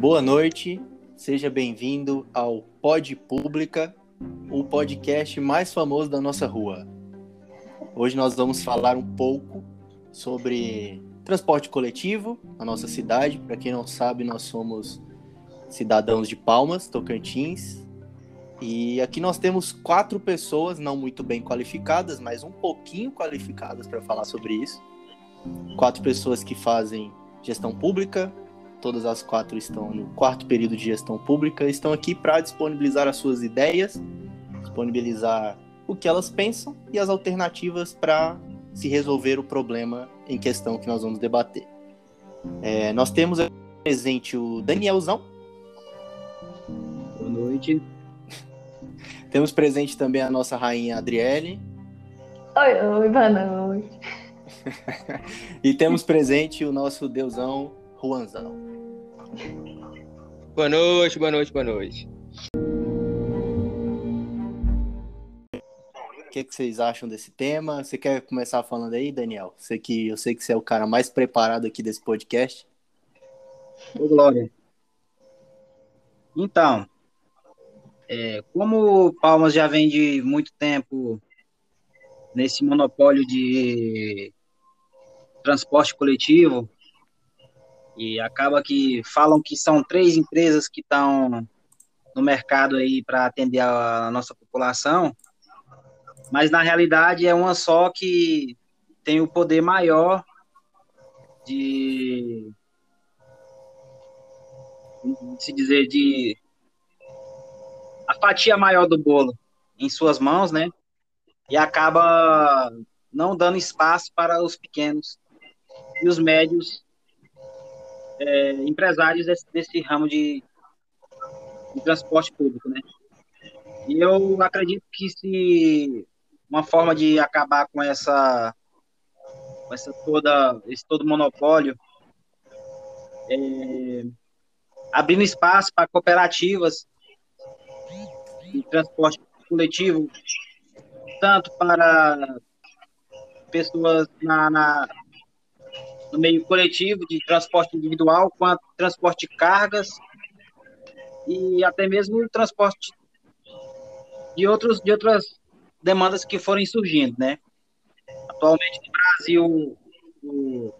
Boa noite, seja bem-vindo ao Pod Pública, o podcast mais famoso da nossa rua. Hoje nós vamos falar um pouco sobre transporte coletivo na nossa cidade. Para quem não sabe, nós somos cidadãos de Palmas, Tocantins. E aqui nós temos quatro pessoas não muito bem qualificadas, mas um pouquinho qualificadas para falar sobre isso. Quatro pessoas que fazem gestão pública, todas as quatro estão no quarto período de gestão pública, estão aqui para disponibilizar as suas ideias, disponibilizar o que elas pensam e as alternativas para se resolver o problema em questão que nós vamos debater. É, nós temos presente o Danielzão. Boa noite. temos presente também a nossa rainha Adriele. Oi, oi, boa noite. e temos presente o nosso deusão Juanzão. Boa noite, boa noite, boa noite. O que, que, vocês acham desse tema? Você quer começar falando aí, Daniel? Você que, eu sei que você é o cara mais preparado aqui desse podcast. Ô, Glória. Então, é, como Palmas já vem de muito tempo nesse monopólio de transporte coletivo, e acaba que falam que são três empresas que estão no mercado aí para atender a nossa população, mas na realidade é uma só que tem o poder maior de se dizer de a fatia maior do bolo em suas mãos, né? E acaba não dando espaço para os pequenos e os médios é, empresários desse, desse ramo de, de, transporte público, né? E eu acredito que se uma forma de acabar com essa, com essa toda esse todo monopólio é, abrindo espaço para cooperativas de transporte coletivo, tanto para pessoas na, na, no meio coletivo de transporte individual, quanto transporte de cargas e até mesmo transporte de outros de outras demandas que forem surgindo, né? Atualmente no Brasil, o,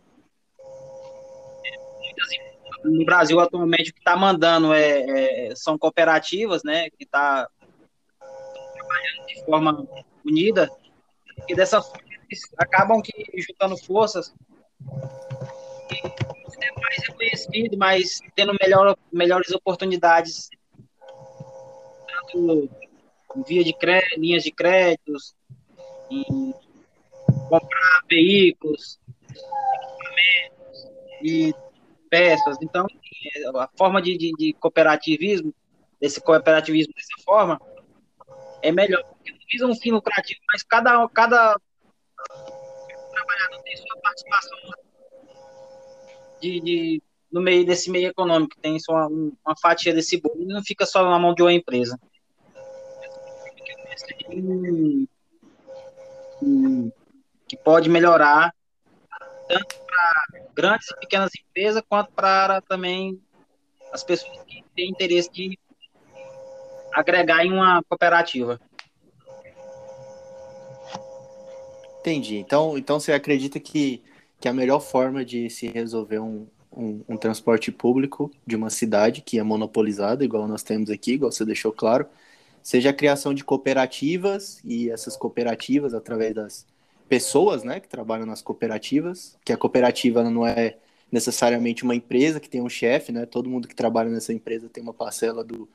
no Brasil atualmente o que está mandando é, é, são cooperativas, né? Que está trabalhando de forma unida e dessa acabam que juntando forças mais reconhecido, mas tendo melhor, melhores oportunidades, tanto via de crédito, linhas de créditos, em comprar veículos, equipamentos e peças. Então, a forma de, de, de cooperativismo, desse cooperativismo dessa forma, é melhor, porque não visa um fim lucrativo, mas cada, cada trabalhador tem sua participação de, de, no meio desse meio econômico, tem só uma, fatia desse bolo, não fica só na mão de uma empresa. Que pode melhorar tanto para grandes e pequenas empresas, quanto para também as pessoas que têm interesse de agregar em uma cooperativa. Entendi. Então, então você acredita que que a melhor forma de se resolver um, um, um, transporte público de uma cidade que é monopolizada, igual nós temos aqui, igual você deixou claro, seja a criação de cooperativas e essas cooperativas, através das pessoas né, que trabalham nas cooperativas, que a cooperativa não é necessariamente uma empresa que tem um chefe, né? Todo mundo que trabalha nessa empresa tem uma parcela do,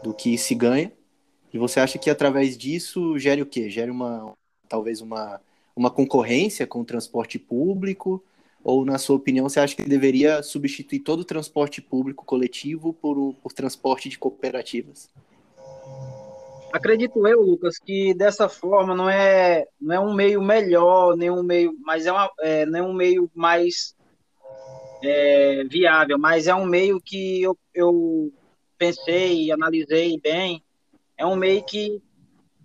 do que se ganha. E você acha que através disso gere o quê? Gere uma talvez uma uma concorrência com o transporte público? Ou, na sua opinião, você acha que deveria substituir todo o transporte público coletivo por, por transporte de cooperativas? Acredito eu, Lucas, que dessa forma não é, não é um meio melhor, nem um meio, mas é, uma, é é um meio mais é, viável, mas é um meio que eu, eu pensei, analisei bem, é um meio que,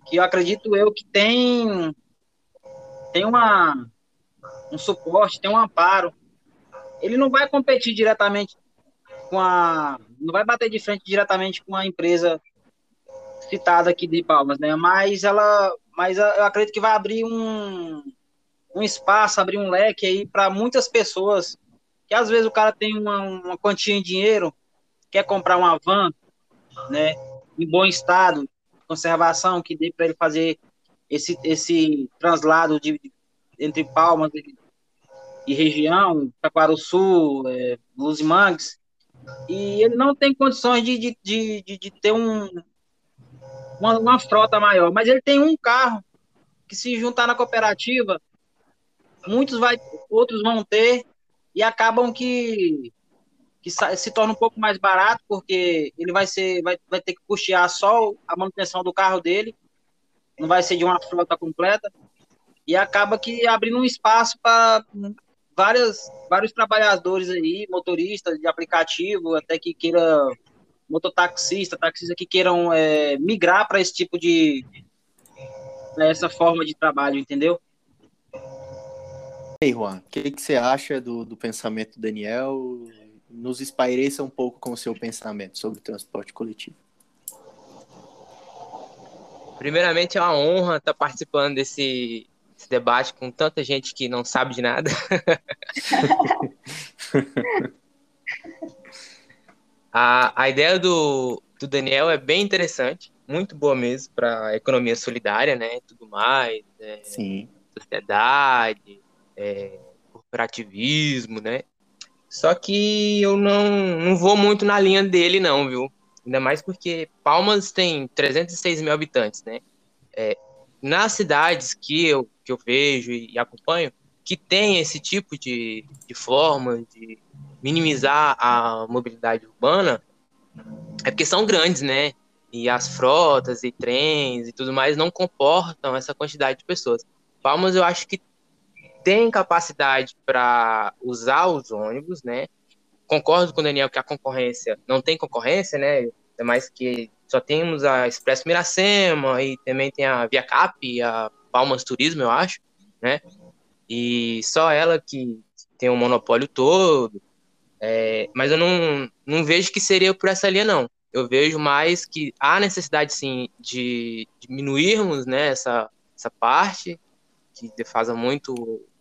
que eu acredito eu que tem tem uma, um suporte, tem um amparo. Ele não vai competir diretamente com a. Não vai bater de frente diretamente com a empresa citada aqui de Palmas, né? Mas ela. Mas eu acredito que vai abrir um, um espaço, abrir um leque aí para muitas pessoas que às vezes o cara tem uma, uma quantia em dinheiro, quer comprar uma van, né? Em bom estado, conservação, que dê para ele fazer esse, esse translado de, entre Palmas e, e região, Sul, é, Mangues, e ele não tem condições de, de, de, de ter um, uma, uma, frota maior, mas ele tem um carro que se juntar na cooperativa, muitos vai, outros vão ter e acabam que, que se torna um pouco mais barato porque ele vai ser vai, vai ter que custear só a manutenção do carro dele, não vai ser de uma frota completa e acaba que abrindo um espaço para várias, vários trabalhadores aí, motoristas de aplicativo, até que queira mototaxista, taxista que queiram é, migrar para esse tipo de essa forma de trabalho, entendeu? E aí, Juan, o que, que, você acha do, do pensamento do Daniel? Nos espaireça um pouco com o seu pensamento sobre transporte coletivo. Primeiramente, é uma honra estar participando desse, esse debate com tanta gente que não sabe de nada. a, a ideia do, do Daniel é bem interessante, muito boa mesmo para a economia solidária, né? Tudo mais, é, Sim. sociedade, é, corporativismo, né? Só que eu não, não vou muito na linha dele, não, viu? Ainda mais porque Palmas tem 306 mil habitantes, né? É, nas cidades que eu, que eu vejo e acompanho, que tem esse tipo de, de forma de minimizar a mobilidade urbana, é porque são grandes, né? E as frotas e trens e tudo mais não comportam essa quantidade de pessoas. Palmas, eu acho que tem capacidade para usar os ônibus, né? Concordo com o Daniel que a concorrência não tem concorrência, né? É mais que só temos a Expresso Miracema e também tem a Via Cap e a Palmas Turismo, eu acho, né? E só ela que tem o monopólio todo. É, mas eu não, não vejo que seria por essa linha, não. Eu vejo mais que há necessidade, sim, de diminuirmos né, essa, essa parte, que defasa muito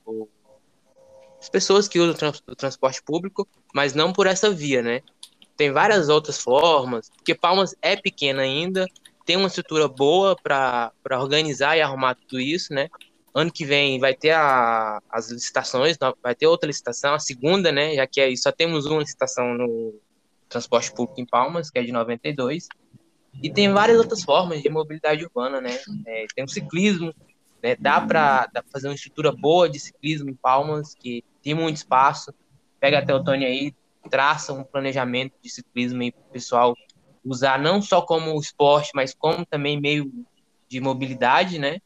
o, as pessoas que usam o, trans, o transporte público, mas não por essa via, né? tem várias outras formas, porque Palmas é pequena ainda, tem uma estrutura boa para organizar e arrumar tudo isso, né? Ano que vem vai ter a, as licitações, vai ter outra licitação, a segunda, né? Já que só temos uma licitação no transporte público em Palmas, que é de 92. E tem várias outras formas de mobilidade urbana, né? É, tem o ciclismo, né? Dá para fazer uma estrutura boa de ciclismo em Palmas, que tem muito espaço. Pega até o Tony aí, traça um planejamento de ciclismo para o pessoal usar não só como esporte, mas como também meio de mobilidade, né?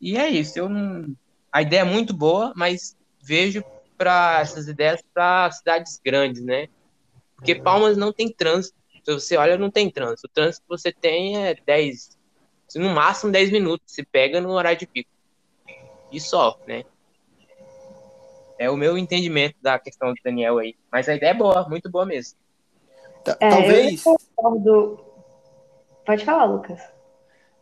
E é isso. Eu não... A ideia é muito boa, mas vejo para essas ideias para cidades grandes, né? Porque Palmas não tem trânsito. Se você olha, não tem trânsito. O trânsito que você tem é 10, no máximo 10 minutos. Se pega no horário de pico. E só, né? É o meu entendimento da questão do Daniel aí. Mas a ideia é boa, muito boa mesmo. É, Talvez. Concordo... Pode falar, Lucas.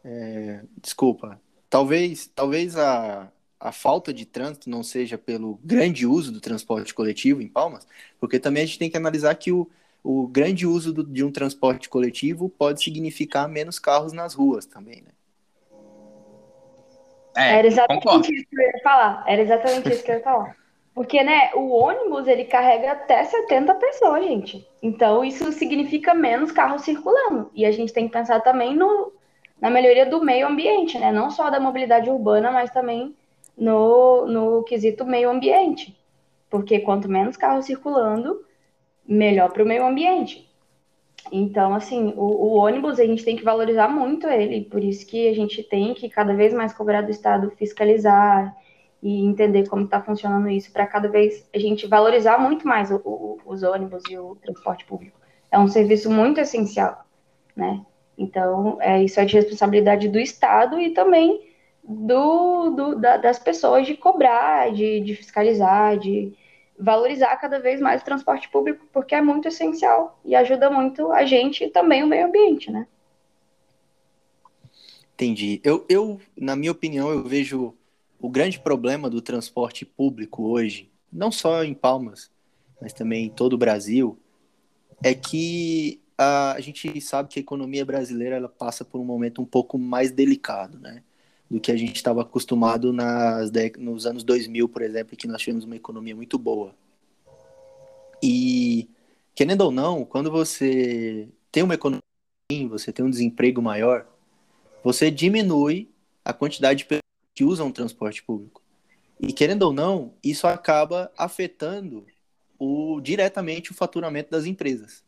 É, desculpa. Talvez, talvez a, a falta de trânsito não seja pelo grande uso do transporte coletivo em Palmas, porque também a gente tem que analisar que o, o grande uso do, de um transporte coletivo pode significar menos carros nas ruas também, né? É, Era exatamente concordo. isso que eu ia falar. Era exatamente isso que eu ia falar. Porque, né, o ônibus, ele carrega até 70 pessoas, gente. Então, isso significa menos carros circulando. E a gente tem que pensar também no, na melhoria do meio ambiente, né? Não só da mobilidade urbana, mas também no, no quesito meio ambiente. Porque quanto menos carros circulando, melhor para o meio ambiente. Então, assim, o, o, ônibus a gente tem que valorizar muito ele, por isso que a gente tem que cada vez mais cobrar do Estado fiscalizar, e entender como está funcionando isso para cada vez a gente valorizar muito mais o, o, os ônibus e o transporte público. É um serviço muito essencial, né? Então, é, isso é de responsabilidade do Estado e também do, do da, das pessoas de cobrar, de, de fiscalizar, de, valorizar cada vez mais o transporte público, porque é muito essencial e ajuda muito a gente e também o meio ambiente, né? Entendi. Eu, eu, na minha opinião, eu vejo o grande problema do transporte público hoje, não só em Palmas, mas também em todo o Brasil, é que a, a gente sabe que a economia brasileira ela passa por um momento um pouco mais delicado, né? Do que a gente estava acostumado nas, nos anos 2000, por exemplo, que nós tivemos uma economia muito boa. E, querendo ou não, quando você tem uma economia, você tem um desemprego maior, você diminui a quantidade de pessoas que usam o transporte público. E querendo ou não, isso acaba afetando o, diretamente o faturamento das empresas.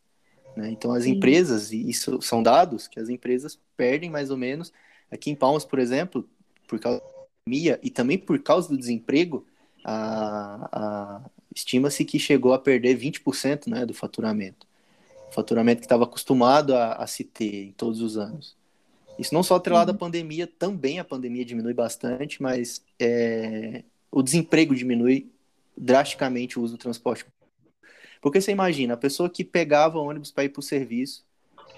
Né? Então, as Sim. empresas, e isso são dados que as empresas perdem mais ou menos. Aqui em Palmas, por exemplo, por causa da pandemia e também por causa do desemprego, a, a estima-se que chegou a perder 20% né, do faturamento. O faturamento que estava acostumado a, a se ter em todos os anos. Isso não só atrelado uhum. à pandemia, também a pandemia diminui bastante, mas é, o desemprego diminui drasticamente o uso do transporte. Porque você imagina, a pessoa que pegava ônibus para ir para o serviço,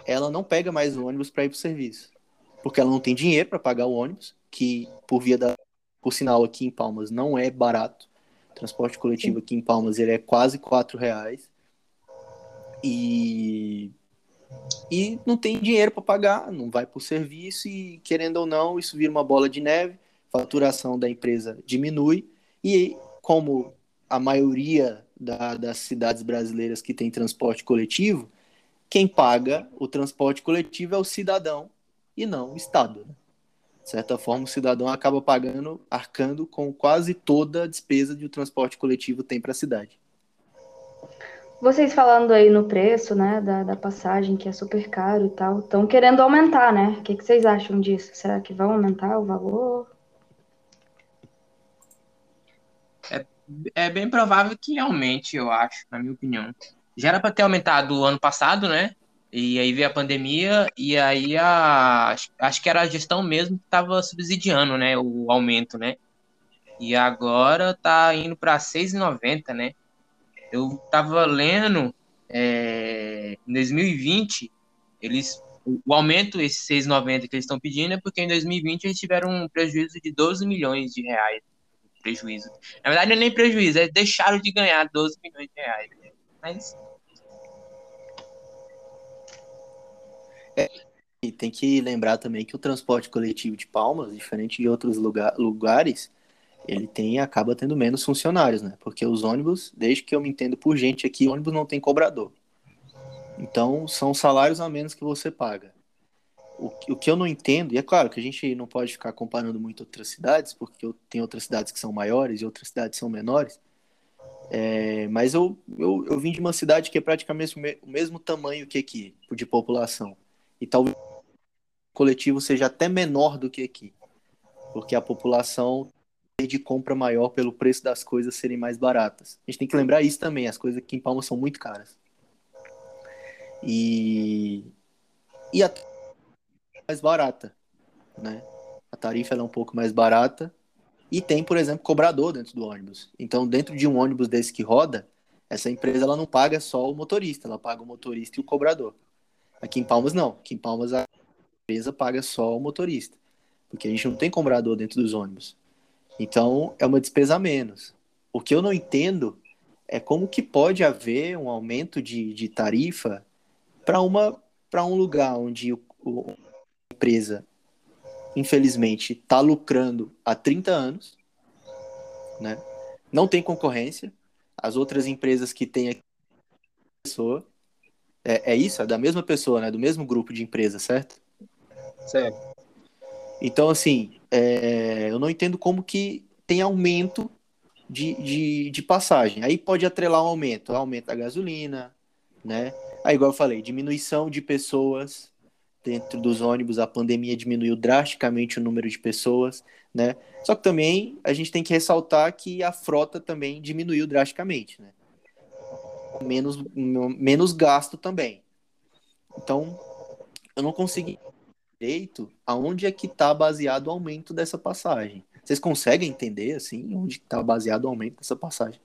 ela não pega mais o ônibus para ir para o serviço. Porque ela não tem dinheiro para pagar o ônibus, que por via da. Por sinal, aqui em Palmas não é barato. O transporte coletivo aqui em Palmas ele é quase quatro reais. E e não tem dinheiro para pagar, não vai para o serviço e, querendo ou não, isso vira uma bola de neve, faturação da empresa diminui e, como a maioria da, das cidades brasileiras que tem transporte coletivo, quem paga o transporte coletivo é o cidadão e não o Estado. Né? De certa forma, o cidadão acaba pagando, arcando com quase toda a despesa que o transporte coletivo tem para a cidade. Vocês falando aí no preço, né, da, da passagem, que é super caro e tal, estão querendo aumentar, né? O que, que vocês acham disso? Será que vão aumentar o valor? É, é bem provável que aumente, eu acho, na minha opinião. Já era para ter aumentado ano passado, né? E aí veio a pandemia, e aí a, acho que era a gestão mesmo que estava subsidiando, né, o aumento, né? E agora tá indo para 6,90, né? Eu estava lendo é, em 2020, eles, o aumento, esse 6,90 que eles estão pedindo, é porque em 2020 eles tiveram um prejuízo de 12 milhões de reais. Prejuízo. Na verdade, não é nem prejuízo, é deixaram de ganhar 12 milhões de reais. Mas. É, e tem que lembrar também que o transporte coletivo de Palmas, diferente de outros lugar, lugares, ele tem acaba tendo menos funcionários, né? Porque os ônibus, desde que eu me entendo por gente aqui, ônibus não tem cobrador. Então, são salários a menos que você paga. O, o que eu não entendo, e é claro que a gente não pode ficar comparando muito outras cidades, porque tem outras cidades que são maiores e outras cidades são menores, é, mas eu, eu, eu vim de uma cidade que é praticamente o, me, o mesmo tamanho que aqui, de população. E talvez o coletivo seja até menor do que aqui, porque a população de compra maior pelo preço das coisas serem mais baratas. A gente tem que lembrar isso também, as coisas aqui em Palmas são muito caras. E, e a mais barata, né? A tarifa é um pouco mais barata e tem, por exemplo, cobrador dentro do ônibus. Então, dentro de um ônibus desse que roda, essa empresa ela não paga só o motorista, ela paga o motorista e o cobrador. Aqui em Palmas não, aqui em Palmas a empresa paga só o motorista, porque a gente não tem cobrador dentro dos ônibus. Então, é uma despesa a menos. O que eu não entendo é como que pode haver um aumento de, de tarifa para uma para um lugar onde o, o, a empresa, infelizmente, está lucrando há 30 anos, né? não tem concorrência, as outras empresas que têm aqui pessoa, é, é isso? É da mesma pessoa, né? Do mesmo grupo de empresas, certo? Certo. Então, assim, é, eu não entendo como que tem aumento de, de, de passagem. Aí pode atrelar um aumento, aumento da gasolina, né? Aí, igual eu falei, diminuição de pessoas dentro dos ônibus, a pandemia diminuiu drasticamente o número de pessoas, né? Só que também a gente tem que ressaltar que a frota também diminuiu drasticamente, né? Menos, menos gasto também. Então, eu não consegui direito aonde é que está baseado o aumento dessa passagem. Vocês conseguem entender, assim, onde está baseado o aumento dessa passagem?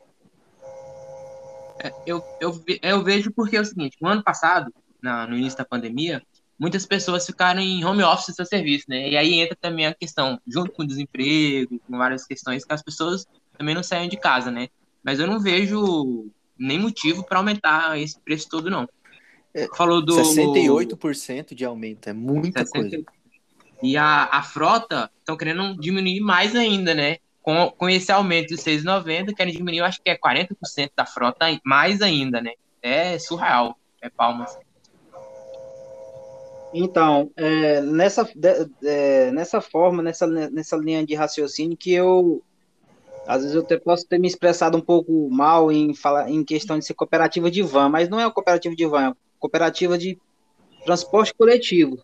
É, eu, eu, eu vejo porque é o seguinte, no ano passado, na, no início da pandemia, muitas pessoas ficaram em home office seu serviço, né? E aí entra também a questão, junto com o desemprego, com várias questões, que as pessoas também não saem de casa, né? Mas eu não vejo nem motivo para aumentar esse preço todo, não. É, Falou do 68% de aumento, é muita 60... coisa. E a, a frota estão querendo diminuir mais ainda, né? Com, com esse aumento de 6,90, querem diminuir, acho que é 40% da frota, mais ainda, né? É surreal, é palmas. Então, é, nessa, de, é, nessa forma, nessa, nessa linha de raciocínio que eu, às vezes eu posso ter me expressado um pouco mal em, falar, em questão de ser cooperativa de van, mas não é uma cooperativa de van, é uma cooperativa de transporte coletivo.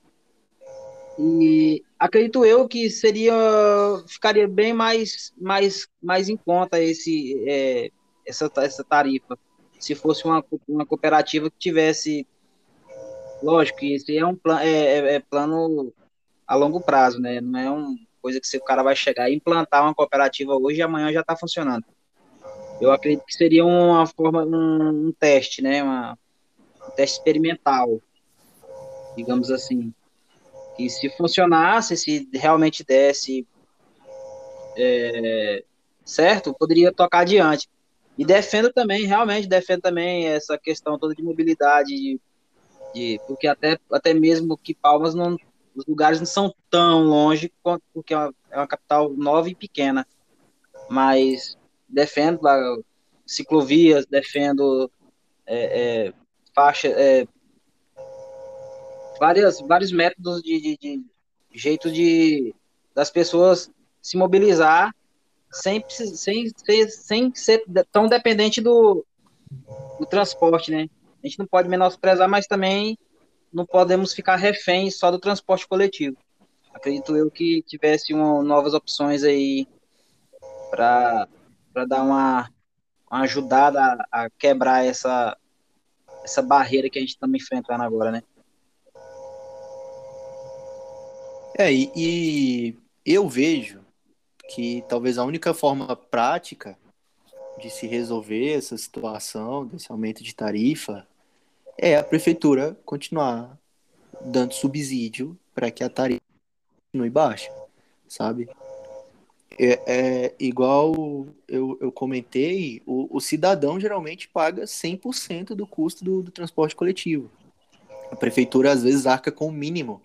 E acredito eu que seria ficaria bem mais mais mais em conta esse é, essa essa tarifa se fosse uma, uma cooperativa que tivesse lógico que esse é um plano é, é, é, plano a longo prazo né não é uma coisa que se o cara vai chegar e implantar uma cooperativa hoje e amanhã já está funcionando. Eu acredito que seria uma forma um, um teste né? Uma, um teste experimental digamos assim. Que se funcionasse, se realmente desse é, certo, poderia tocar adiante. E defendo também, realmente defendo também essa questão toda de mobilidade, de, de, porque até, até mesmo que Palmas não, os lugares não são tão longe, porque é uma, é uma capital nova e pequena. Mas defendo ciclovias, defendo é, é, faixa, é, várias, vários métodos de, de, de jeito de das pessoas se mobilizar sem, sem, sem, sem ser tão dependente do, do transporte, né? A gente não pode menosprezar, mas também não podemos ficar reféns só do transporte coletivo. Acredito eu que tivesse uma, novas opções aí para dar uma, uma ajudada a, a, quebrar essa, essa barreira que a gente está enfrentando agora, né? É, e, e eu vejo que talvez a única forma prática de se resolver essa situação, desse aumento de tarifa, é a prefeitura continuar dando subsídio para que a tarifa continue baixa, sabe? É, é igual eu, eu comentei, o, o, cidadão geralmente paga 100% do custo do, do transporte coletivo. A prefeitura às vezes arca com o mínimo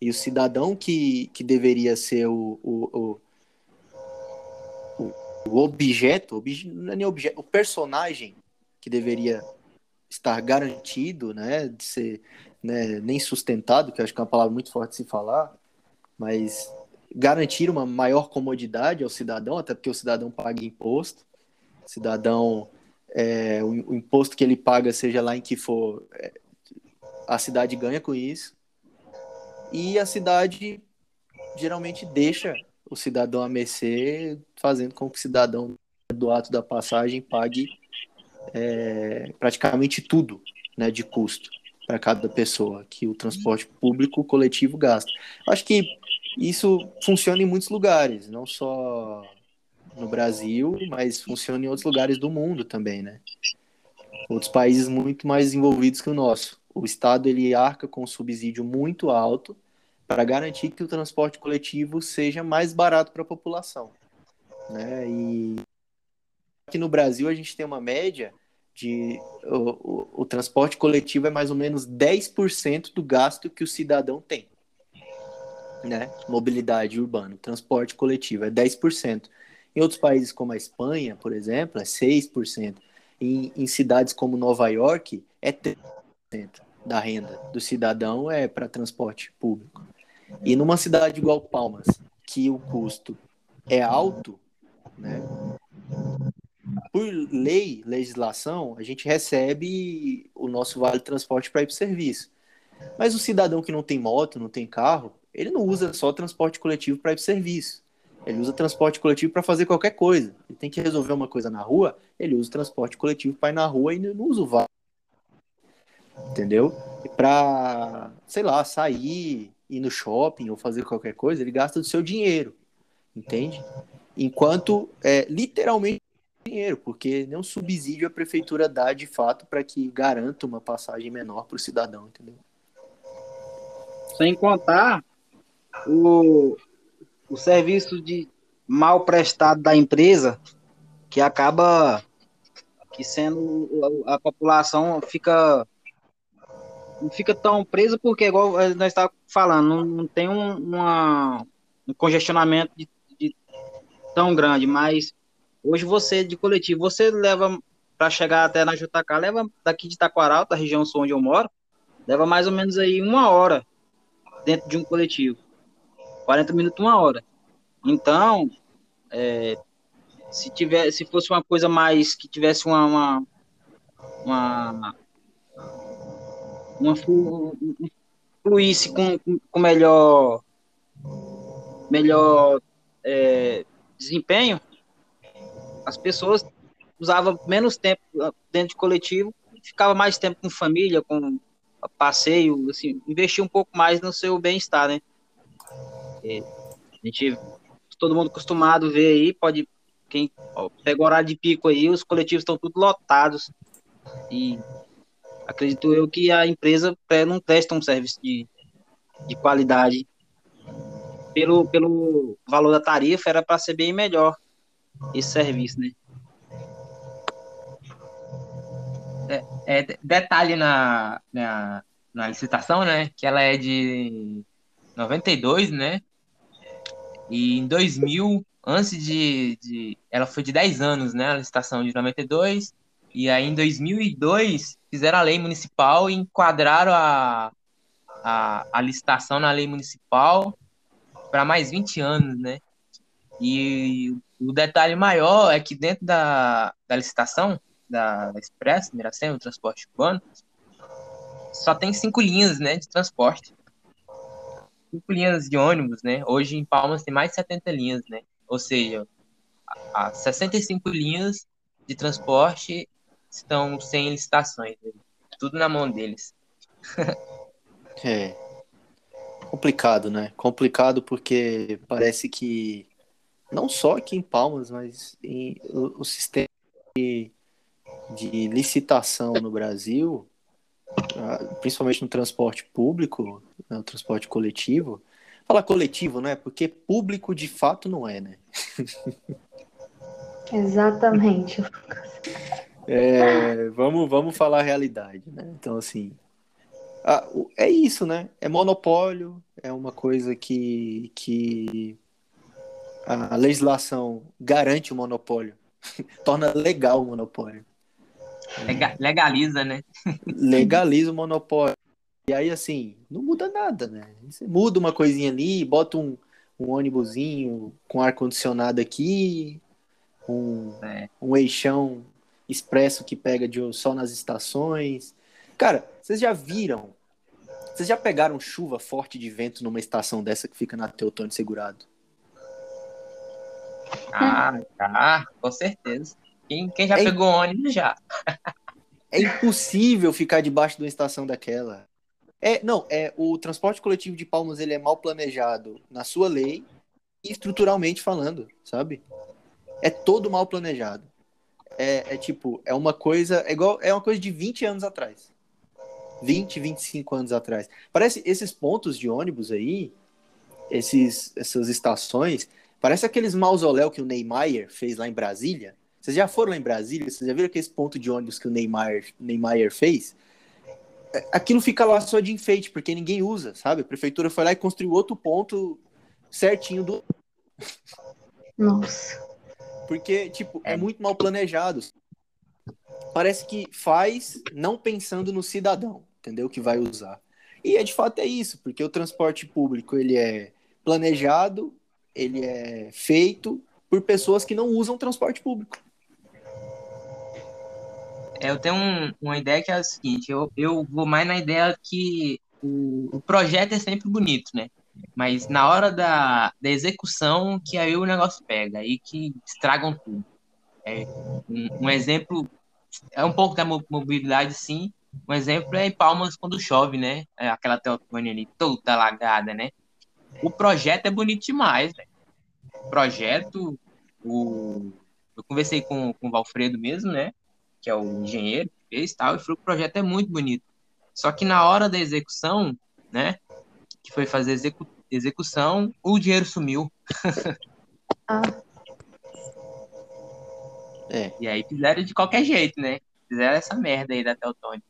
e o cidadão que, que deveria ser o, o, o, o objeto, obje, não é nem objeto, o personagem que deveria estar garantido, né, de ser né, nem sustentado, que acho que é uma palavra muito forte de se falar, mas garantir uma maior comodidade ao cidadão, até porque o cidadão paga imposto, o cidadão, é, o, o, imposto que ele paga, seja lá em que for, é, a cidade ganha com isso, e a cidade geralmente deixa o cidadão a mercê, fazendo com que o cidadão do ato da passagem pague é, praticamente tudo né, de custo para cada pessoa que o transporte público coletivo gasta. Acho que isso funciona em muitos lugares, não só no Brasil, mas funciona em outros lugares do mundo também, né? Outros países muito mais envolvidos que o nosso. O Estado ele arca com um subsídio muito alto para garantir que o transporte coletivo seja mais barato para a população. Né? E aqui no Brasil a gente tem uma média de o, o, o transporte coletivo é mais ou menos 10% do gasto que o cidadão tem. Né? Mobilidade urbana, transporte coletivo é 10%. Em outros países como a Espanha, por exemplo, é 6%. Em, em cidades como Nova York, é 3% da renda do cidadão é para transporte público. E numa cidade igual Palmas, que o custo é alto, né? Por lei, legislação, a gente recebe o nosso vale transporte para ir para serviço. Mas o cidadão que não tem moto, não tem carro, ele não usa só transporte coletivo para ir para serviço. Ele usa transporte coletivo para fazer qualquer coisa. Ele tem que resolver uma coisa na rua, ele usa transporte coletivo para ir na rua e não usa o vale. Entendeu? Para, sei lá, sair, ir no shopping ou fazer qualquer coisa, ele gasta do seu dinheiro, entende? Enquanto, é, literalmente, dinheiro, porque nenhum subsídio a prefeitura dá de fato para que garanta uma passagem menor para o cidadão, entendeu? Sem contar o, o serviço de mal prestado da empresa, que acaba que sendo a, a população fica não fica tão presa porque igual nós estávamos falando, não, não tem um, uma, um congestionamento de, de, tão grande, mas hoje você de coletivo, você leva para chegar até na JK, leva daqui de Taquaral, da região sul onde eu moro, leva mais ou menos aí uma hora dentro de um coletivo. 40 minutos, uma hora. Então, é, se tiver, se fosse uma coisa mais que tivesse uma uma, uma, uma fluísse com, com melhor melhor é, desempenho, as pessoas usavam menos tempo dentro de coletivo, ficava mais tempo com família, com passeio, assim, investir um pouco mais no seu bem-estar, né? É, a gente, todo mundo acostumado a ver aí, pode, quem ó, pega o horário de pico aí, os coletivos estão tudo lotados, e acredito eu que a empresa não presta um serviço de, de qualidade. Pelo, pelo valor da tarifa, era para ser bem melhor esse serviço, né? É, é, detalhe na, na, na licitação, né? Que ela é de 92, né? E em 2000, antes de, de. Ela foi de 10 anos, né? A licitação de 92. E aí em 2002 fizeram a lei municipal e enquadraram a, a, a licitação na lei municipal para mais 20 anos, né? E o detalhe maior é que dentro da, da licitação da, Express, Miracema, o transporte urbano, só tem cinco linhas né, de transporte cinco linhas de ônibus, né? Hoje em Palmas tem mais de 70 linhas, né? Ou seja, as 65 linhas de transporte estão sem licitações, né? tudo na mão deles. é complicado, né? Complicado porque parece que não só aqui em Palmas, mas em, o, o sistema de, de licitação no Brasil ah, principalmente no transporte público, no né, transporte coletivo. Falar coletivo, né? Porque público de fato não é, né? Exatamente. É, vamos, vamos falar a realidade, né? Então, assim, ah, é isso, né? É monopólio, é uma coisa que, que a legislação garante o monopólio, torna legal o monopólio. Legaliza, né? Legaliza o monopólio. E aí, assim, não muda nada, né? Você muda uma coisinha ali, bota um, um ônibusinho com ar-condicionado aqui, um, é. um eixão expresso que pega de só nas estações. Cara, vocês já viram? Vocês já pegaram chuva forte de vento numa estação dessa que fica na Teotônio segurado? Ah, tá, com certeza. Quem, quem já é pegou ônibus já. é impossível ficar debaixo de uma estação daquela. É, não, é o transporte coletivo de Palmas ele é mal planejado na sua lei e estruturalmente falando, sabe? É todo mal planejado. É, é tipo, é uma coisa, é igual, é uma coisa de 20 anos atrás. 20, 25 anos atrás. Parece esses pontos de ônibus aí, esses, essas estações, parece aqueles mausoléu que o Neymar fez lá em Brasília, vocês já foram lá em Brasília? Vocês já viram aquele ponto de ônibus que o Neymar, Neymar fez? É, aquilo fica lá só de enfeite, porque ninguém usa, sabe? A prefeitura foi lá e construiu outro ponto certinho do. Nossa. Porque, tipo, é muito mal planejado. Parece que faz não pensando no cidadão, entendeu? Que vai usar. E é de fato é isso, porque o transporte público ele é planejado, ele é feito por pessoas que não usam transporte público. É, eu tenho um, uma ideia que é a seguinte, eu, eu vou mais na ideia que o, o projeto é sempre bonito, né? Mas na hora da, da execução que aí o negócio pega, aí que estragam tudo. É, um, um exemplo, é um pouco da mobilidade, sim. Um exemplo é em Palmas quando chove, né? É aquela teotônia ali toda alagada, né? O projeto é bonito demais, né? O projeto, o, eu conversei com, com o Valfredo mesmo, né? Que é o engenheiro que fez tal, e falou que o projeto é muito bonito. Só que na hora da execução, né? Que foi fazer execu execução, o dinheiro sumiu. Ah, É, E aí fizeram de qualquer jeito, né? Fizeram essa merda aí da Teltone.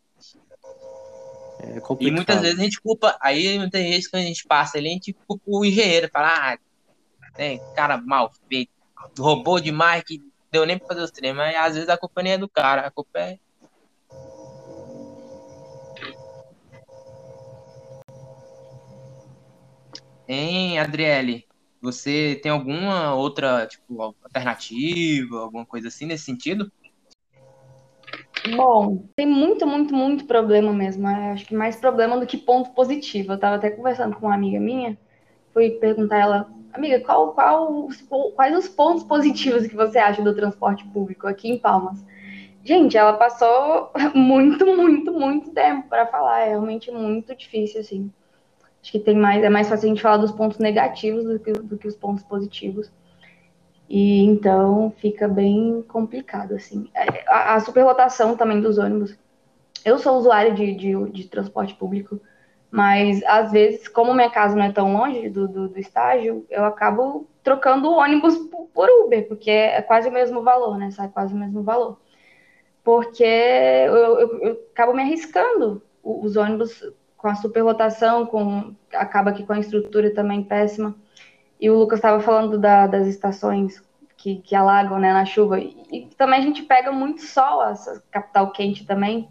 É E muitas vezes a gente culpa, aí muitas vezes quando a gente passa ali, a gente culpa o engenheiro, fala, ah, né, cara mal feito, roubou demais, que deu nem pra fazer os treinos, mas às vezes a culpa nem é do cara, a culpa é. Hein, Adriele, você tem alguma outra, tipo, alternativa, alguma coisa assim nesse sentido? Bom, tem muito, muito, muito problema mesmo. Eu acho que mais problema do que ponto positivo. Eu tava até conversando com uma amiga minha, fui perguntar ela, amiga, qual, qual, quais os pontos positivos que você acha do transporte público aqui em Palmas? Gente, ela passou muito, muito, muito tempo para falar. É realmente muito difícil, assim. Acho que tem mais, é mais fácil a gente falar dos pontos negativos do que, do que os pontos positivos. E então fica bem complicado, assim. É, A, a superlotação também dos ônibus. Eu sou usuária de, de, de transporte público, mas às vezes, como minha casa não é tão longe do, do, do estágio, eu acabo trocando o ônibus por, por Uber, porque é quase o mesmo valor, né? Sai quase o mesmo valor. Porque eu, eu, eu acabo me arriscando. Os ônibus com a superlotação, com, acaba que com a estrutura também péssima. E o Lucas estava falando da- das estações que, que alagam, né, na chuva. E, e também a gente pega muito sol, essa capital quente também.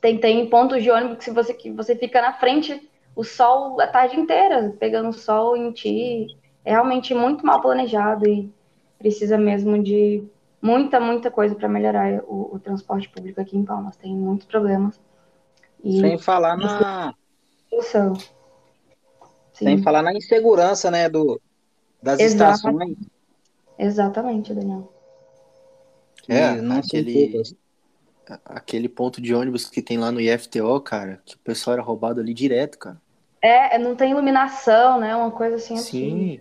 Tem, tem pontos de ônibus que se você, que você fica na frente, o sol a tarde inteira, pegando sol em ti. É realmente muito mal planejado e precisa mesmo de muita, muita coisa para melhorar o, o transporte público aqui em Palmas. Tem muitos problemas. E Sem falar na, sem falar na insegurança, né, do, das Exato. estações. exatamente, Daniel. que É, não aquele-. Aquele ponto de ônibus que tem lá no IFTO, cara, que o pessoal era roubado ali direto, cara. É, não tem iluminação, né? Uma coisa assim absurda. Sim,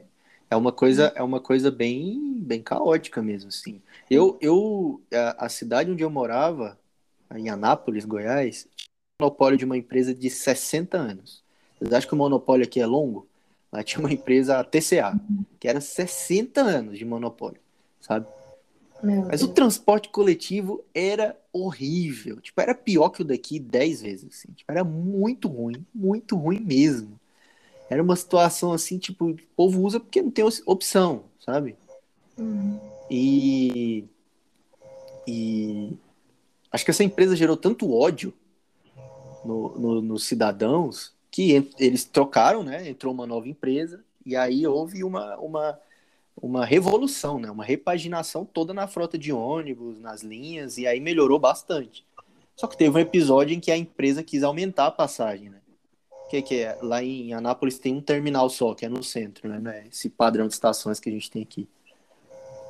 é uma coisa, é uma coisa bem, bem caótica mesmo, assim. Eu, eu, a, a cidade onde eu morava, em Anápolis, Goiás, tinha um monopólio de uma empresa de 60 anos. Vocês acham que o monopólio aqui é longo? Lá tinha uma empresa, a TCA, que era 60 anos de monopólio, sabe? Mas o transporte coletivo era horrível. Tipo, era pior que o daqui 10 vezes, assim. Tipo, era muito ruim, muito ruim mesmo. Era uma situação assim, tipo, o povo usa porque não tem op- opção, sabe? Uhum. E, e acho que essa empresa gerou tanto ódio no, no- nos cidadãos que eles trocaram, né? Entrou uma nova empresa e aí houve uma, uma, uma revolução, né? Uma repaginação toda na frota de ônibus, nas linhas, e aí melhorou bastante. Só que teve um episódio em que a empresa quis aumentar a passagem, né? Que, que é, lá em Anápolis tem um terminal só, que é no centro, né? Não é esse padrão de estações que a gente tem aqui.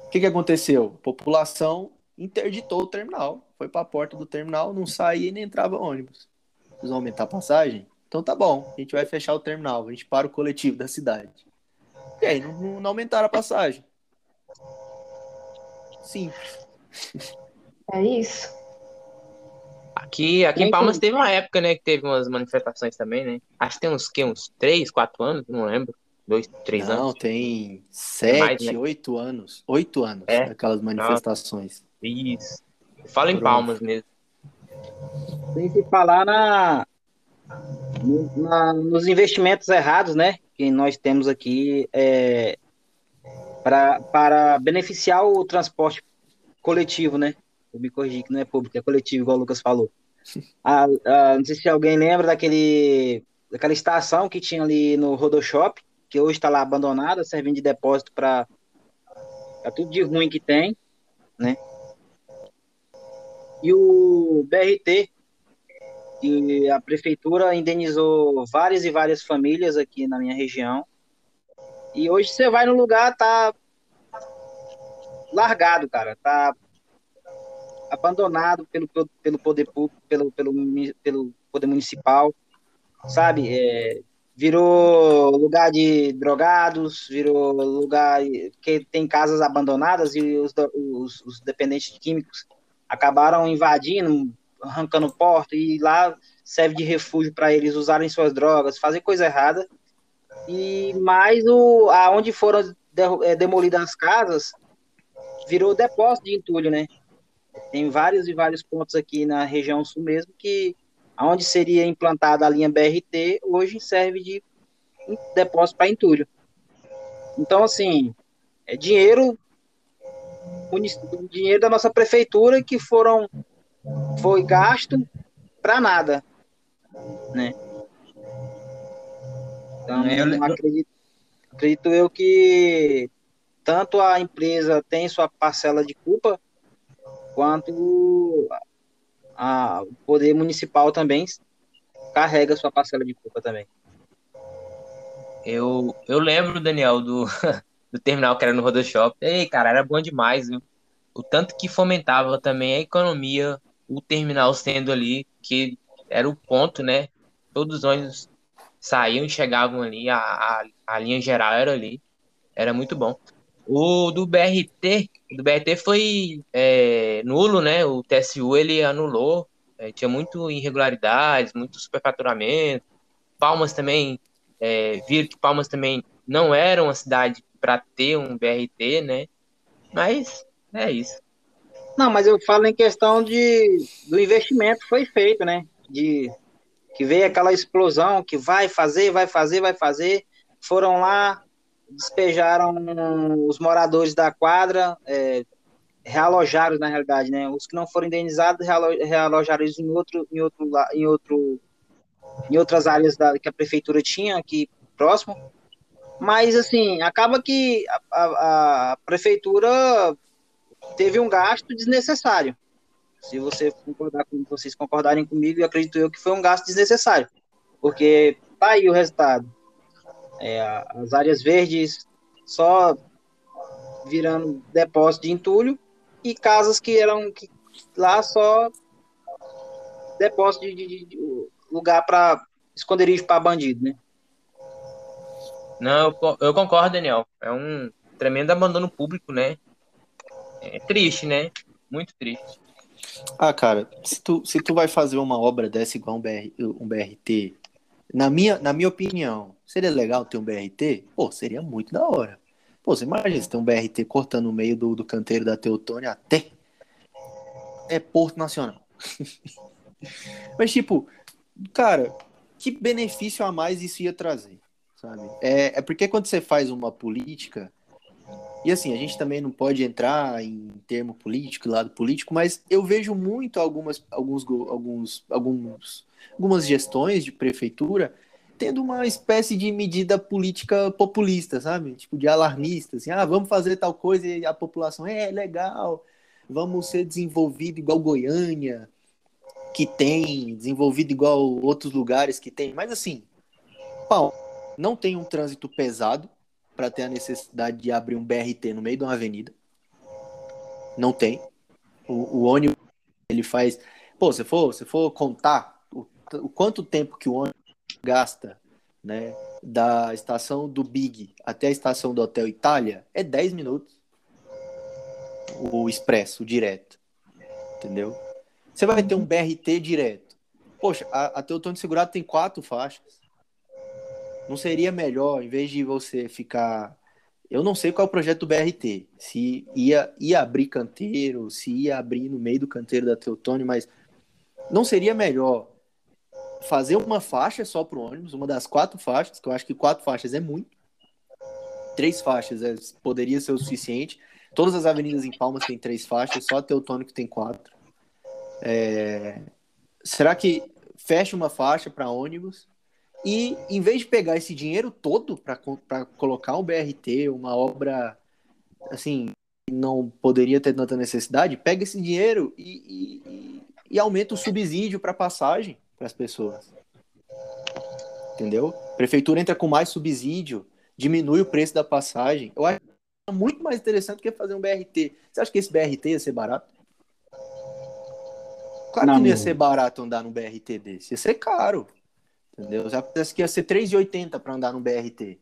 O que, que aconteceu? A população interditou o terminal, foi para a porta do terminal, não saía e nem entrava ônibus. Vão aumentar a passagem? Então tá bom, a gente vai fechar o terminal, a gente para o coletivo da cidade. E aí, não, não- não aumentaram a passagem. Simples. É isso. Aqui, aqui em Palmas teve uma época, né, que teve umas manifestações também, né? Acho que tem uns, que, uns 3, 4 anos, não lembro. Dois, três Não, anos. tem sete, mais, né? oito anos. Oito anos É? aquelas manifestações. Isso. Fala em Pronto. Palmas mesmo. Sem se falar na, na- nos investimentos errados, né? Que nós temos aqui é, pra, para beneficiar o transporte coletivo, né? Vou me corrigir que não é público, é coletivo, igual o Lucas falou. Ah, ah, não sei se alguém lembra daquele, daquela estação que tinha ali no Rodoshop, que hoje está lá abandonada, servindo de depósito para tudo de ruim que tem, né? E o BRT, que a prefeitura indenizou várias e várias famílias aqui na minha região. E hoje você vai no lugar, tá largado, cara, tá abandonado pelo, pelo poder público, pelo, pelo, pelo poder municipal, sabe? É, virou lugar de drogados, virou lugar que tem casas abandonadas e os, os, os dependentes de químicos acabaram invadindo, arrancando porta e lá serve de refúgio para eles usarem suas drogas, fazer coisa errada. E mais o aonde foram é, demolidas as casas virou depósito de entulho, né? Tem vários e vários pontos aqui na região sul mesmo que onde seria implantada a linha BRT, hoje serve de depósito para entulho. Então, assim, é dinheiro, dinheiro da nossa prefeitura que foram foi gasto para nada, né? Então, eu acredito, acredito eu que tanto a empresa tem sua parcela de culpa, quanto a, o poder municipal também carrega sua parcela de culpa também. Eu, eu lembro, Daniel, do, do terminal que era no Rodoshop. Ei, cara, era bom demais, viu? O tanto que fomentava também a economia, o terminal sendo ali, que era o ponto, né? Todos os ônibus saíam e chegavam ali, a, a, a linha geral era ali. Era muito bom. O do BRT, do BRT foi é, nulo, né? O TSU ele anulou, é, tinha muito irregularidades, muito superfaturamento. Palmas também, é, viram que Palmas também não era uma cidade para ter um BRT, né? Mas é isso. Não, mas eu falo em questão de do investimento que foi feito, né? De que veio aquela explosão que vai fazer, vai fazer, vai fazer. Foram lá, despejaram os moradores da quadra, é, realojaram na realidade, né? Os que não foram indenizados realojaram eles em outro, em outro, em outro, em outras áreas da, que a prefeitura tinha aqui próximo. Mas assim, acaba que a, a, a prefeitura teve um gasto desnecessário. Se você concordar com vocês concordarem comigo, eu acredito eu que foi um gasto desnecessário, porque tá aí o resultado. É, as áreas verdes só virando depósito de entulho e casas que eram que lá só depósito de, de, de lugar para esconderijo para bandido, né? Não, eu, eu concordo, Daniel. É um tremendo abandono público, né? É triste, né? Muito triste. Ah, cara, se tu, se tu vai fazer uma obra dessa igual um, BR, um BRT, na minha, na minha opinião, seria legal ter um BRT? Pô, seria muito da hora. Pô, você imagina se tem um BRT cortando o meio do, do canteiro da Teutônia até é Porto Nacional. Mas, tipo, cara, que benefício a mais isso ia trazer, sabe? É, é porque quando você faz uma política, e assim, a gente também não pode entrar em termo político, lado político, mas eu vejo muito algumas, alguns, alguns, alguns, algumas gestões de prefeitura tendo uma espécie de medida política populista, sabe? Tipo, de alarmista, assim, ah, vamos fazer tal coisa e a população, é, legal, vamos ser desenvolvido igual Goiânia, que tem, desenvolvido igual outros lugares que tem, mas assim, pau, não tem um trânsito pesado, para ter a necessidade de abrir um BRT no meio de uma avenida. Não tem. O, o ônibus, ele faz. Pô, se for, se for contar o, o quanto tempo que o ônibus gasta né, da estação do Big até a estação do Hotel Itália, é 10 minutos. O expresso, o direto. Entendeu? Você vai ter um BRT direto. Poxa, a, a Teutônio Segurado tem quatro faixas. Não seria melhor, em vez de você ficar. Eu não sei qual é o projeto do BRT. Se ia, ia abrir canteiro, se ia abrir no meio do canteiro da Teutônio, mas não seria melhor fazer uma faixa só para o ônibus, uma das quatro faixas, que eu acho que quatro faixas é muito. Três faixas é, poderia ser o suficiente. Todas as avenidas em Palmas têm três faixas, só a que tem quatro. É... Será que fecha uma faixa para ônibus e em vez de pegar esse dinheiro todo para colocar um BRT, uma obra assim, não poderia ter tanta necessidade, pega esse dinheiro e, e, e aumenta o subsídio para passagem para as pessoas. Entendeu? Prefeitura entra com mais subsídio, diminui o preço da passagem. Eu acho muito mais interessante que fazer um BRT. Você acha que esse BRT ia ser barato? Claro não, que não ia ser barato andar num BRT desse, ia ser caro. Entendeu? Já parece que ia ser 3,80 para andar no BRT.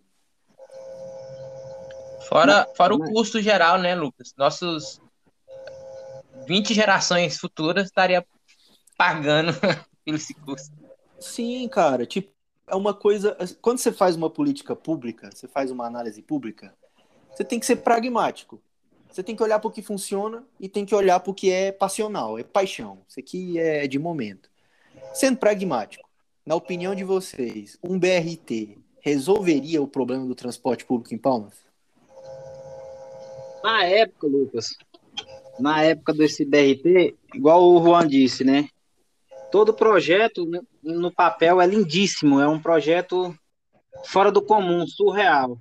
Fora, fora o custo geral, né, Lucas? Nossos 20 gerações futuras estaria pagando pelo esse custo. Sim, cara, tipo, é uma coisa. Quando você faz uma política pública, você faz uma análise pública, você tem que ser pragmático. Você tem que olhar para o que funciona e tem que olhar para o que é passional, é paixão. Isso aqui é de momento. Sendo pragmático, na opinião de vocês, um BRT resolveria o problema do transporte público em Palmas? Na época, Lucas, na época desse BRT, igual o Juan disse, né? Todo projeto no papel é lindíssimo, é um projeto fora do comum, surreal.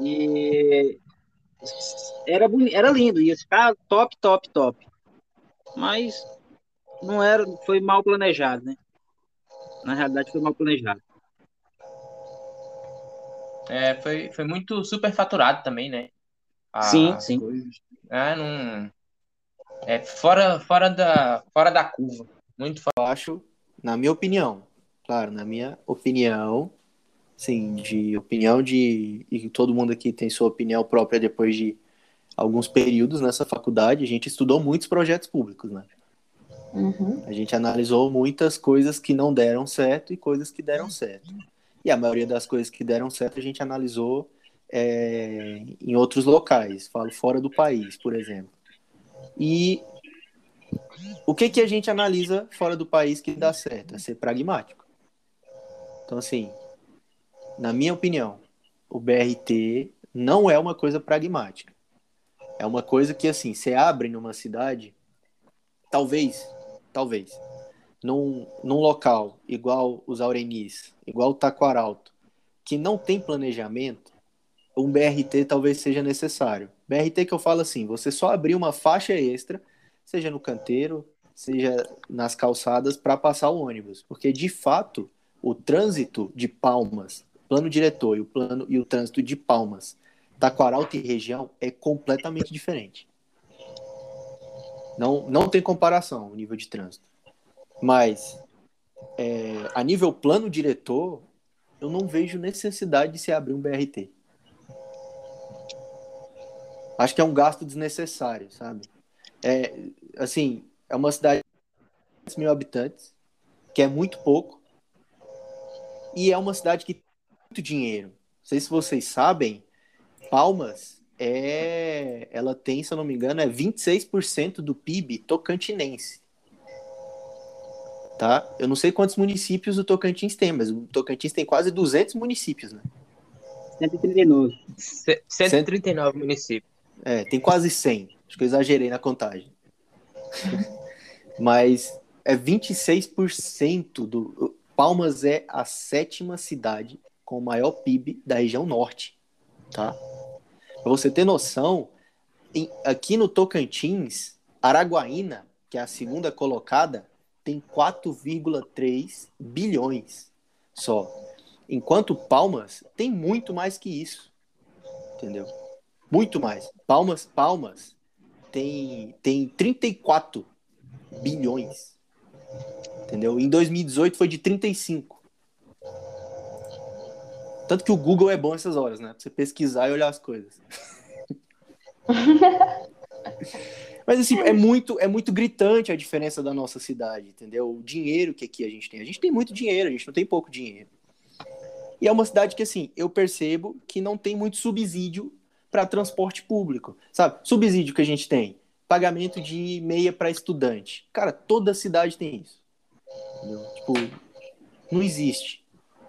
E era, era lindo, ia ficar top, top, top. Mas não era, foi mal planejado, né? Na realidade foi mal planejado. É, foi, foi muito superfaturado também, né? sim, sim. Coisas. É, não, é fora, fora, da, fora da curva. Muito fora. Eu acho, na minha opinião, claro, na minha opinião, sim, de opinião de. E todo mundo aqui tem sua opinião própria depois de alguns períodos nessa faculdade, a gente estudou muitos projetos públicos, né? Uhum. A gente analisou muitas coisas que não deram certo e coisas que deram certo. E a maioria das coisas que deram certo a gente analisou é, em outros locais, falo fora do país, por exemplo. E o que, que a gente analisa fora do país que dá certo? É ser pragmático. Então, assim, na minha opinião, o BRT não é uma coisa pragmática. É uma coisa que, assim, você abre numa cidade, talvez, talvez, num, num local igual os Aurenis, igual o Taquaralto, que não tem planejamento, um BRT talvez seja necessário. BRT que eu falo assim, você só abrir uma faixa extra, seja no canteiro, seja nas calçadas, para passar o ônibus. Porque, de fato, o trânsito de Palmas, plano diretor e o, plano, e o trânsito de Palmas, Taquaralto e região é completamente diferente. Não, não tem comparação o nível de trânsito. Mas, é, a nível plano diretor, eu não vejo necessidade de se abrir um BRT. Acho que é um gasto desnecessário, sabe? É, assim, é uma cidade de mil habitantes, que é muito pouco, e é uma cidade que tem muito dinheiro. Não sei se vocês sabem, Palmas é, ela tem, se eu não me engano, é 26% do PIB tocantinense. Tá? Eu não sei quantos municípios o Tocantins tem, mas o Tocantins tem quase 200 municípios, né? 139. 139 municípios. É, tem quase 100. Acho que eu exagerei na contagem. Mas é 26% do. Palmas é a sétima cidade com o maior PIB da região norte. Tá? Pra você ter noção, em, aqui no Tocantins, Araguaína, que é a segunda colocada, tem 4,3 bilhões só. Enquanto Palmas tem muito mais que isso. Entendeu? Muito mais. Palmas, Palmas tem, tem 34 bilhões. Entendeu? Em 2018 foi de 35. Tanto que o Google é bom essas horas, né? Pra você pesquisar e olhar as coisas. Mas assim, é muito, é muito gritante a diferença da nossa cidade, entendeu? O dinheiro que aqui a gente tem. A gente tem muito dinheiro, a gente não tem pouco dinheiro. E é uma cidade que, assim, eu percebo que não tem muito subsídio para transporte público, sabe? Subsídio que a gente tem, pagamento de meia para estudante. Cara, toda cidade tem isso. Entendeu? Tipo, não existe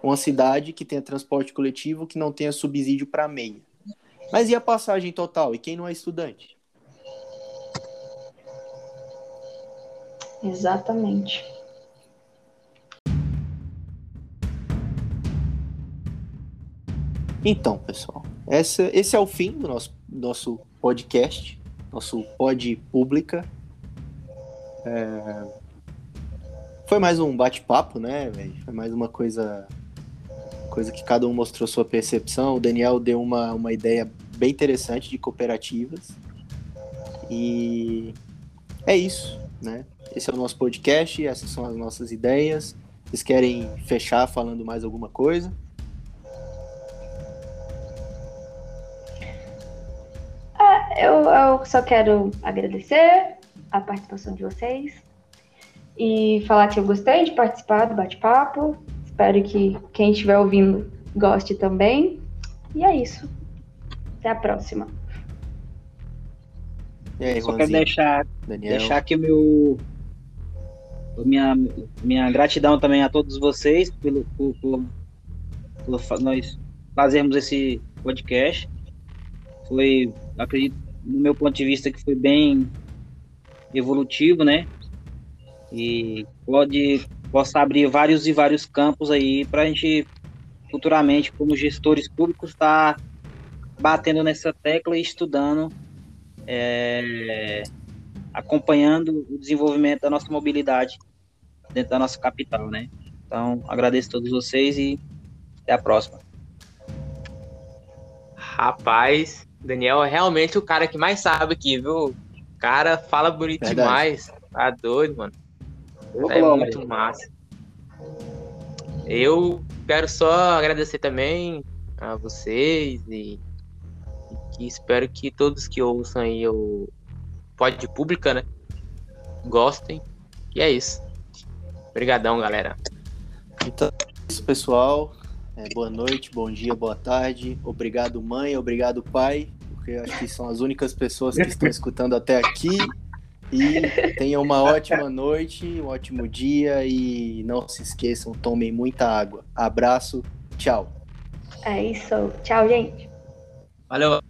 uma cidade que tenha transporte coletivo que não tenha subsídio para meia. Mas e a passagem total? E quem não é estudante? Exatamente. Então, pessoal, essa, esse é o fim do nosso, nosso podcast, nosso pod pública. É... Foi mais um bate-papo, né, velho? Foi mais uma coisa coisa que cada um mostrou sua percepção. O Daniel deu uma, uma ideia bem interessante de cooperativas. E é isso, né? Esse é o nosso podcast, essas são as nossas ideias. Vocês querem fechar falando mais alguma coisa? Eu, eu só quero agradecer a participação de vocês e falar que eu gostei de participar do bate-papo. Espero que quem estiver ouvindo goste também. E é isso. Até a próxima. E aí, Só quero deixar, Daniel? deixar aqui o meu. Minha, minha gratidão também a todos vocês pelo, por, por- por nós fazermos esse podcast. Foi, acredito, no meu ponto de vista, que foi bem evolutivo, né? E pode possa abrir vários e vários campos aí para a gente futuramente, como gestores públicos, estar batendo nessa tecla e estudando é, acompanhando o desenvolvimento da nossa mobilidade dentro da nossa capital, né? Então, agradeço a todos vocês e até a próxima. Rapaz, Daniel é realmente o cara que mais sabe aqui, viu? O cara fala bonito Verdade. demais. Tá doido, mano. É muito massa. Eu quero só agradecer também a vocês e, e espero que todos que ouçam aí o Pod Pública, né? Gostem. E é isso. Obrigadão, galera. Então, é isso, pessoal. É, boa noite, bom dia, boa tarde. Obrigado, mãe. Obrigado, pai. Porque eu acho que são as únicas pessoas que estão escutando até aqui. E tenham uma ótima noite, um ótimo dia. E não se esqueçam, tomem muita água. Abraço, tchau. É isso. Tchau, gente. Valeu.